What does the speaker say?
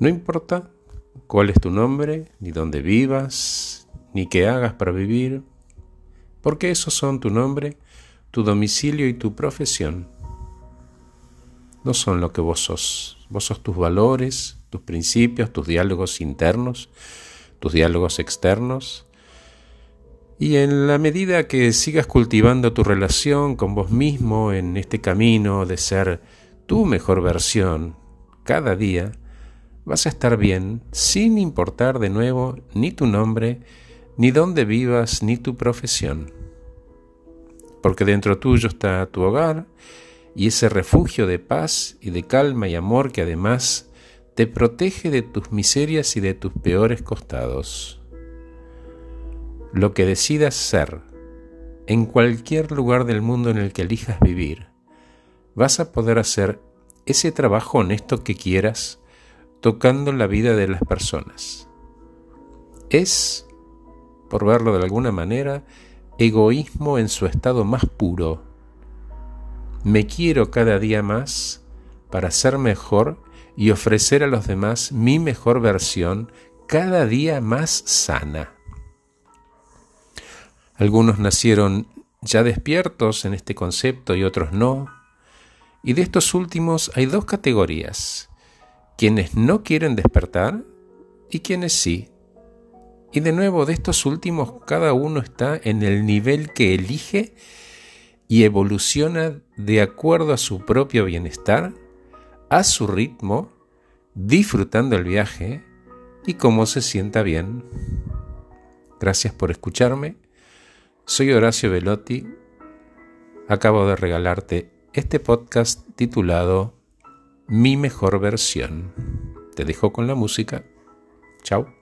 No importa cuál es tu nombre, ni dónde vivas, ni qué hagas para vivir, porque esos son tu nombre, tu domicilio y tu profesión. No son lo que vos sos. Vos sos tus valores, tus principios, tus diálogos internos, tus diálogos externos. Y en la medida que sigas cultivando tu relación con vos mismo en este camino de ser tu mejor versión cada día, vas a estar bien sin importar de nuevo ni tu nombre, ni dónde vivas, ni tu profesión. Porque dentro tuyo está tu hogar y ese refugio de paz y de calma y amor que además te protege de tus miserias y de tus peores costados. Lo que decidas ser en cualquier lugar del mundo en el que elijas vivir, vas a poder hacer ese trabajo honesto que quieras tocando la vida de las personas. Es, por verlo de alguna manera, egoísmo en su estado más puro. Me quiero cada día más para ser mejor y ofrecer a los demás mi mejor versión cada día más sana. Algunos nacieron ya despiertos en este concepto y otros no. Y de estos últimos hay dos categorías quienes no quieren despertar y quienes sí. Y de nuevo, de estos últimos, cada uno está en el nivel que elige y evoluciona de acuerdo a su propio bienestar, a su ritmo, disfrutando el viaje y cómo se sienta bien. Gracias por escucharme. Soy Horacio Velotti. Acabo de regalarte este podcast titulado mi mejor versión. Te dejo con la música. Chao.